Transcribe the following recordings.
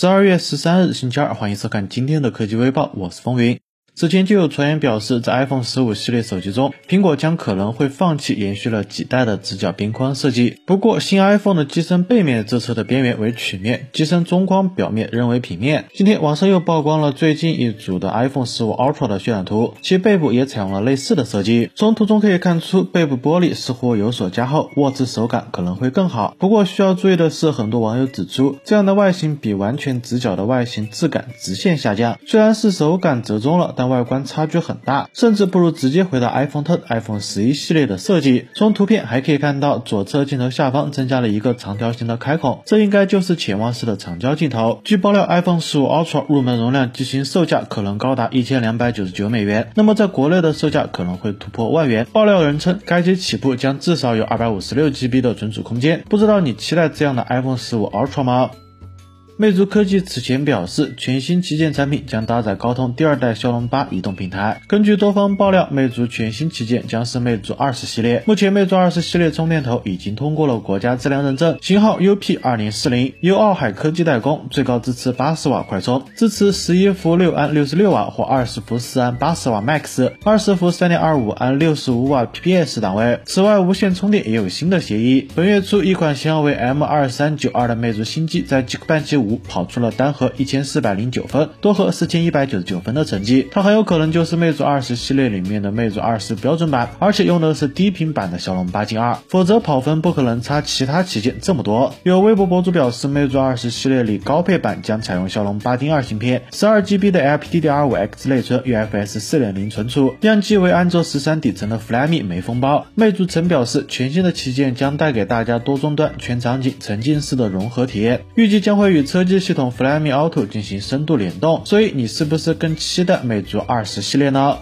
十二月十三日星期二，欢迎收看今天的科技微报，我是风云。之前就有传言表示，在 iPhone 十五系列手机中，苹果将可能会放弃延续了几代的直角边框设计。不过，新 iPhone 的机身背面这侧的边缘为曲面，机身中框表面仍为平面。今天网上又曝光了最近一组的 iPhone 十五 Ultra 的渲染图，其背部也采用了类似的设计。从图中可以看出，背部玻璃似乎有所加厚，握持手感可能会更好。不过需要注意的是，很多网友指出，这样的外形比完全直角的外形质感直线下降。虽然是手感折中了，但外观差距很大，甚至不如直接回到 iPhone Ten、iPhone 十一系列的设计。从图片还可以看到，左侧镜头下方增加了一个长条形的开孔，这应该就是潜望式的长焦镜头。据爆料，iPhone 十五 Ultra 入门容量机型售价可能高达一千两百九十九美元，那么在国内的售价可能会突破万元。爆料人称，该机起步将至少有二百五十六 GB 的存储空间。不知道你期待这样的 iPhone 十五 Ultra 吗？魅族科技此前表示，全新旗舰产品将搭载高通第二代骁龙八移动平台。根据多方爆料，魅族全新旗舰将是魅族二十系列。目前，魅族二十系列充电头已经通过了国家质量认证，型号 UP 二零四零，由奥海科技代工，最高支持八十瓦快充，支持十一伏六安六十六瓦或二十伏四安八十瓦 Max，二十伏三点二五安六十五瓦 PPS 档位。此外，无线充电也有新的协议。本月初，一款型号为 M 二三九二的魅族新机在 Geekbench 五跑出了单核一千四百零九分，多核四千一百九十九分的成绩。它很有可能就是魅族二十系列里面的魅族二十标准版，而且用的是低频版的骁龙八 Gen 二，否则跑分不可能差其他旗舰这么多。有微博博主表示，魅族二十系列里高配版将采用骁龙八 Gen 二芯片，十二 GB 的 LPDDR5X 内存，UFS 四点零存储，样机为安卓十三底层的 Flyme 没封包。魅族曾表示，全新的旗舰将带给大家多终端、全场景、沉浸式的融合体验，预计将会与车科技系统。Flyme Auto 进行深度联动，所以你是不是更期待魅族二十系列呢？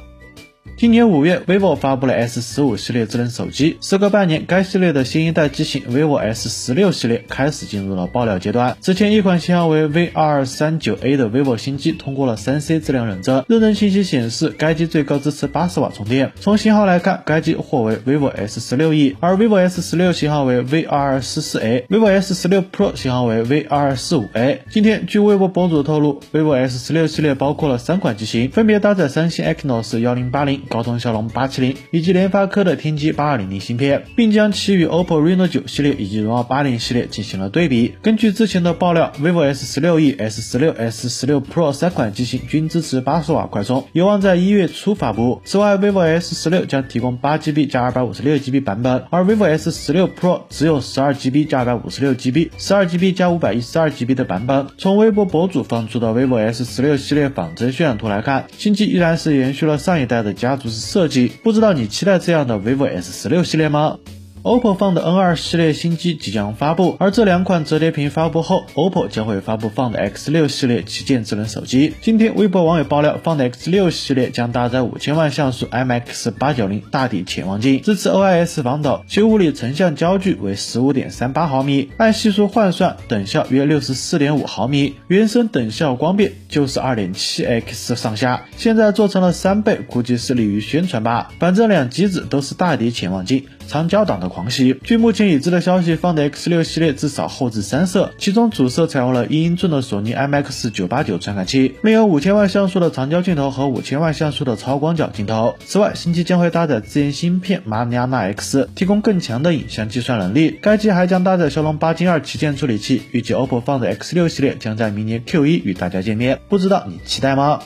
今年五月，vivo 发布了 S 十五系列智能手机。时隔半年，该系列的新一代机型 vivo S 十六系列开始进入了爆料阶段。此前，一款型号为 V 二二三九 A 的 vivo 新机通过了三 C 质量认证，认证信息显示该机最高支持八十瓦充电。从型号来看，该机或为 vivo S 十六 E，而 vivo S 十六型号为 V 二二四四 A，vivo S 十六 Pro 型号为 V 二二四五 A。今天，据微博博主透露，vivo S 十六系列包括了三款机型，分别搭载三星 Exynos 幺零八零。高通骁龙八七零以及联发科的天玑八二零零芯片，并将其与 OPPO Reno 九系列以及荣耀八零系列进行了对比。根据之前的爆料，vivo S 十六 E、S 十六、S 十六 Pro 三款机型均支持八十瓦快充，有望在一月初发布。此外，vivo S 十六将提供八 GB 加二百五十六 GB 版本，而 vivo S 十六 Pro 只有十二 GB 加二百五十六 GB、十二 GB 加五百一十二 GB 的版本。从微博博主放出的 vivo S 十六系列仿真渲染图来看，新机依然是延续了上一代的加。就是设计，不知道你期待这样的 vivo S 十六系列吗？？OPPO Find N2 系列新机即将发布，而这两款折叠屏发布后，OPPO 将会发布 Find X6 系列旗舰智能手机。今天，微博网友爆料，Find X6 系列将搭载五千万像素 MX 八九零大底潜望镜，支持 OIS 防抖，其物理成像焦距为十五点三八毫米，按系数换算，等效约六十四点五毫米，原生等效光变就是二点七 x 上下，现在做成了三倍，估计是利于宣传吧。反正两机子都是大底潜望镜。长焦党的狂喜。据目前已知的消息，Find X6 系列至少后置三摄，其中主摄采用了一英寸的索尼 IMX 九八九传感器，另有五千万像素的长焦镜头和五千万像素的超广角镜头。此外，新机将会搭载自研芯片 Mariana X，提供更强的影像计算能力。该机还将搭载骁龙八 Gen 二旗舰处理器。预计 OPPO Find X6 系列将在明年 Q1 与大家见面，不知道你期待吗？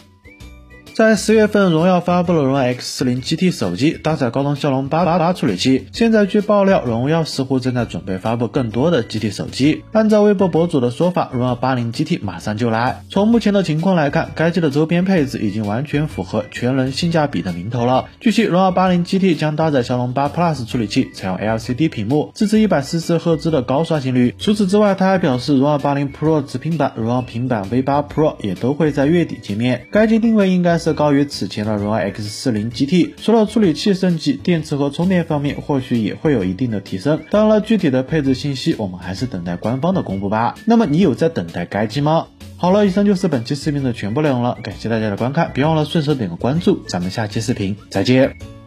在十月份，荣耀发布了荣耀 X40 GT 手机，搭载高通骁龙八八八处理器。现在据爆料，荣耀似乎正在准备发布更多的 GT 手机。按照微博博主的说法，荣耀八零 GT 马上就来。从目前的情况来看，该机的周边配置已经完全符合全能性价比的名头了。据悉，荣耀八零 GT 将搭载骁龙八 Plus 处理器，采用 LCD 屏幕，支持一百四十赫兹的高刷新率。除此之外，他还表示，荣耀八零 Pro 直平板、荣耀平板 V 八 Pro 也都会在月底见面。该机定位应该是。高于此前的荣耀 X40 GT，除了处理器升级，电池和充电方面或许也会有一定的提升。当然了，具体的配置信息我们还是等待官方的公布吧。那么你有在等待该机吗？好了，以上就是本期视频的全部内容了，感谢大家的观看，别忘了顺手点个关注，咱们下期视频再见。